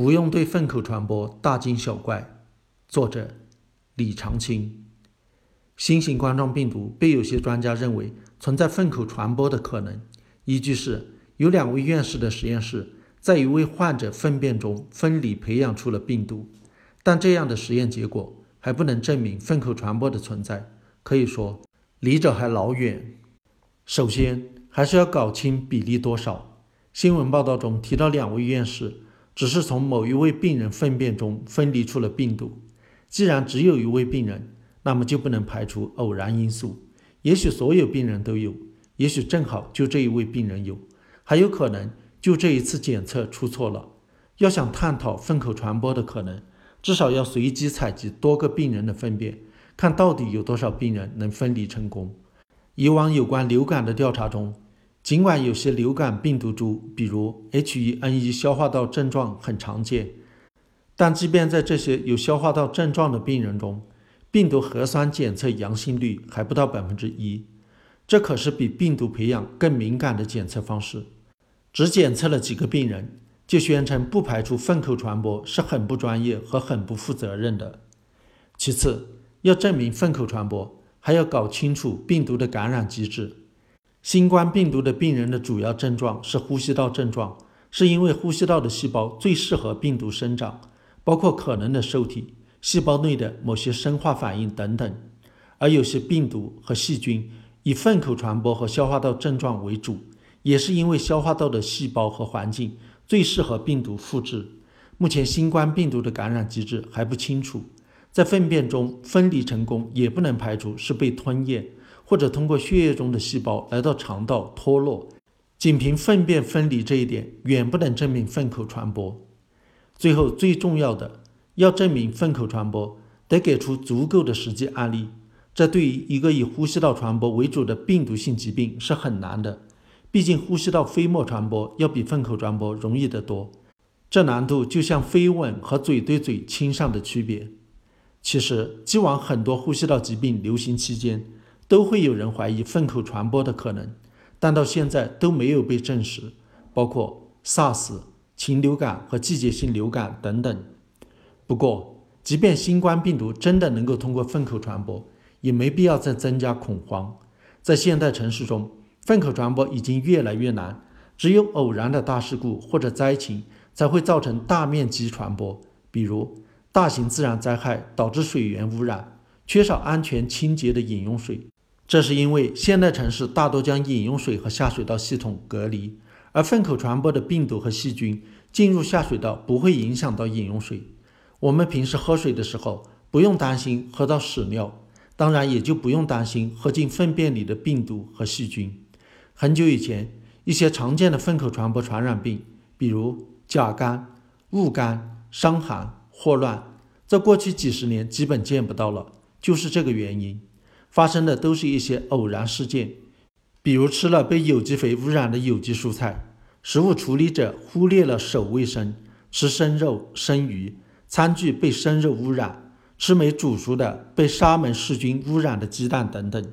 不用对粪口传播大惊小怪。作者李长青。新型冠状病毒被有些专家认为存在粪口传播的可能，依据是有两位院士的实验室在一位患者粪便中分离培养出了病毒，但这样的实验结果还不能证明粪口传播的存在，可以说离着还老远。首先，还是要搞清比例多少。新闻报道中提到，两位院士只是从某一位病人粪便中分离出了病毒。既然只有一位病人，那么就不能排除偶然因素。也许所有病人都有，也许正好就这一位病人有，还有可能就这一次检测出错了。要想探讨粪口传播的可能，至少要随机采集多个病人的粪便，看到底有多少病人能分离成功。以往有关流感的调查中，尽管有些流感病毒株，比如 H1N1 消化道症状很常见，但即便在这些有消化道症状的病人中，病毒核酸检测阳性率还不到百分之一。这可是比病毒培养更敏感的检测方式。只检测了几个病人，就宣称不排除粪口传播，是很不专业和很不负责任的。其次，要证明粪口传播。还要搞清楚病毒的感染机制。新冠病毒的病人的主要症状是呼吸道症状，是因为呼吸道的细胞最适合病毒生长，包括可能的受体、细胞内的某些生化反应等等。而有些病毒和细菌以粪口传播和消化道症状为主，也是因为消化道的细胞和环境最适合病毒复制。目前新冠病毒的感染机制还不清楚。在粪便中分离成功，也不能排除是被吞咽，或者通过血液中的细胞来到肠道脱落。仅凭粪便分离这一点，远不能证明粪口传播。最后，最重要的，要证明粪口传播，得给出足够的实际案例。这对于一个以呼吸道传播为主的病毒性疾病是很难的。毕竟，呼吸道飞沫传播要比粪口传播容易得多。这难度就像飞吻和嘴对嘴亲上的区别。其实，既往很多呼吸道疾病流行期间，都会有人怀疑粪口传播的可能，但到现在都没有被证实，包括 SARS、禽流感和季节性流感等等。不过，即便新冠病毒真的能够通过粪口传播，也没必要再增加恐慌。在现代城市中，粪口传播已经越来越难，只有偶然的大事故或者灾情才会造成大面积传播，比如。大型自然灾害导致水源污染，缺少安全清洁的饮用水。这是因为现代城市大多将饮用水和下水道系统隔离，而粪口传播的病毒和细菌进入下水道不会影响到饮用水。我们平时喝水的时候不用担心喝到屎尿，当然也就不用担心喝进粪便里的病毒和细菌。很久以前，一些常见的粪口传播传染病，比如甲肝、戊肝、伤寒。霍乱在过去几十年基本见不到了，就是这个原因。发生的都是一些偶然事件，比如吃了被有机肥污染的有机蔬菜，食物处理者忽略了手卫生，吃生肉、生鱼，餐具被生肉污染，吃没煮熟的被沙门氏菌污染的鸡蛋等等。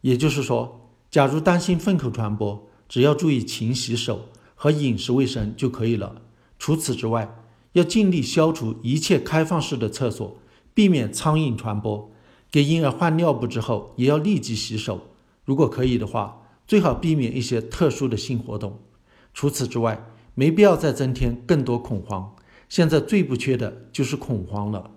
也就是说，假如担心粪口传播，只要注意勤洗手和饮食卫生就可以了。除此之外，要尽力消除一切开放式的厕所，避免苍蝇传播。给婴儿换尿布之后，也要立即洗手。如果可以的话，最好避免一些特殊的性活动。除此之外，没必要再增添更多恐慌。现在最不缺的就是恐慌了。